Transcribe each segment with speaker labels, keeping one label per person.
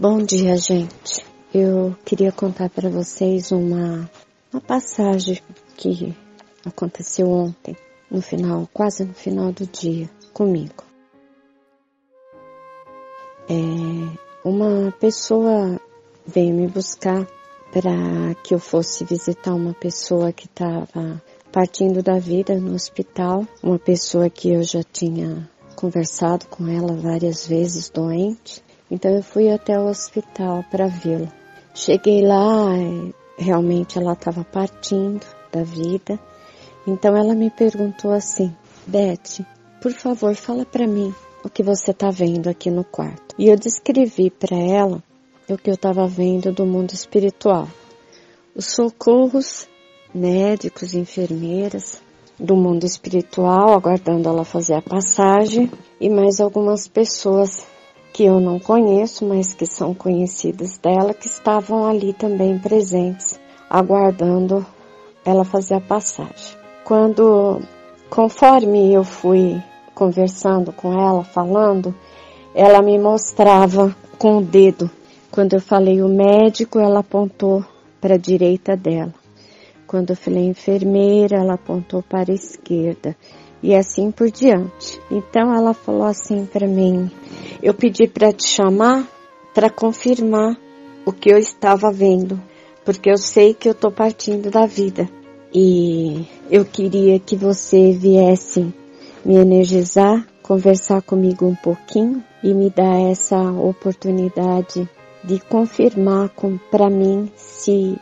Speaker 1: Bom dia, gente. Eu queria contar para vocês uma, uma passagem que aconteceu ontem, no final, quase no final do dia, comigo. É, uma pessoa veio me buscar para que eu fosse visitar uma pessoa que estava partindo da vida no hospital, uma pessoa que eu já tinha conversado com ela várias vezes doente então eu fui até o hospital para vê-la. Cheguei lá, realmente ela estava partindo da vida. Então ela me perguntou assim: Beth, por favor, fala para mim o que você está vendo aqui no quarto. E eu descrevi para ela o que eu estava vendo do mundo espiritual. Os socorros médicos, enfermeiras do mundo espiritual, aguardando ela fazer a passagem, e mais algumas pessoas que eu não conheço, mas que são conhecidas dela, que estavam ali também presentes, aguardando ela fazer a passagem. Quando, conforme eu fui conversando com ela, falando, ela me mostrava com o dedo. Quando eu falei o médico, ela apontou para a direita dela. Quando eu falei enfermeira, ela apontou para a esquerda e assim por diante. Então ela falou assim para mim: Eu pedi para te chamar para confirmar o que eu estava vendo, porque eu sei que eu estou partindo da vida e eu queria que você viesse me energizar, conversar comigo um pouquinho e me dar essa oportunidade de confirmar para mim se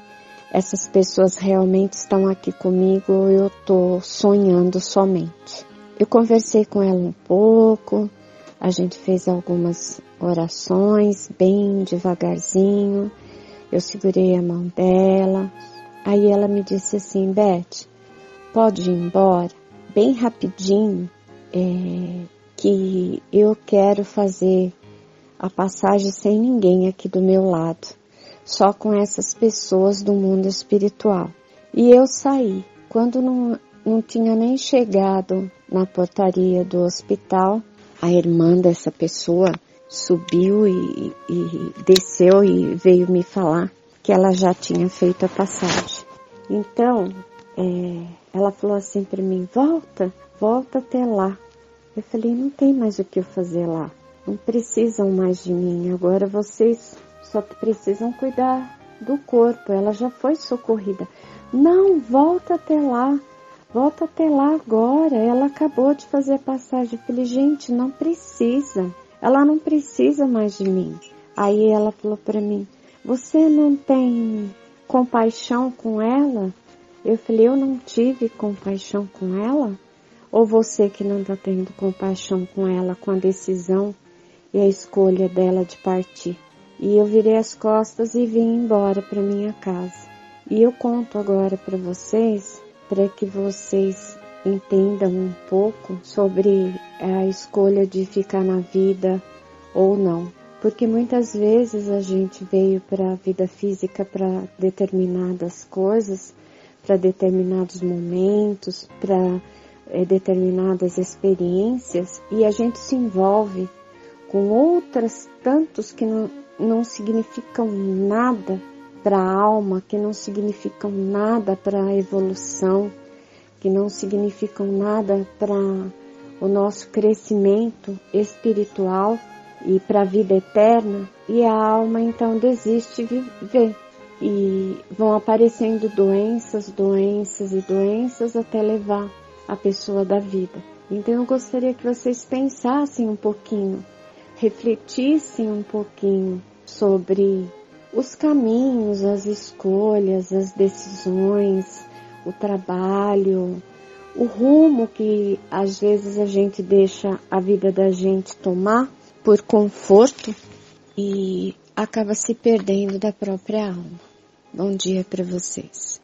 Speaker 1: essas pessoas realmente estão aqui comigo ou eu estou sonhando somente. Eu conversei com ela um pouco, a gente fez algumas orações bem devagarzinho, eu segurei a mão dela, aí ela me disse assim, Beth, pode ir embora, bem rapidinho, é, que eu quero fazer a passagem sem ninguém aqui do meu lado só com essas pessoas do mundo espiritual. E eu saí. Quando não, não tinha nem chegado na portaria do hospital, a irmã dessa pessoa subiu e, e desceu e veio me falar que ela já tinha feito a passagem. Então, é, ela falou assim para mim: volta, volta até lá. Eu falei: não tem mais o que eu fazer lá. Não precisam mais de mim. Agora vocês só precisam cuidar do corpo. Ela já foi socorrida. Não, volta até lá. Volta até lá agora. Ela acabou de fazer a passagem. Eu falei, gente, não precisa. Ela não precisa mais de mim. Aí ela falou para mim: Você não tem compaixão com ela? Eu falei: Eu não tive compaixão com ela? Ou você que não está tendo compaixão com ela, com a decisão e a escolha dela de partir? E eu virei as costas e vim embora para minha casa. E eu conto agora para vocês, para que vocês entendam um pouco sobre a escolha de ficar na vida ou não. Porque muitas vezes a gente veio para a vida física para determinadas coisas, para determinados momentos, para é, determinadas experiências e a gente se envolve com outras tantos que não, não significam nada para a alma, que não significam nada para a evolução, que não significam nada para o nosso crescimento espiritual e para a vida eterna, e a alma então desiste de viver. E vão aparecendo doenças, doenças e doenças até levar a pessoa da vida. Então eu gostaria que vocês pensassem um pouquinho refletissem um pouquinho sobre os caminhos, as escolhas, as decisões, o trabalho, o rumo que às vezes a gente deixa a vida da gente tomar por conforto e acaba se perdendo da própria alma. Bom dia para vocês.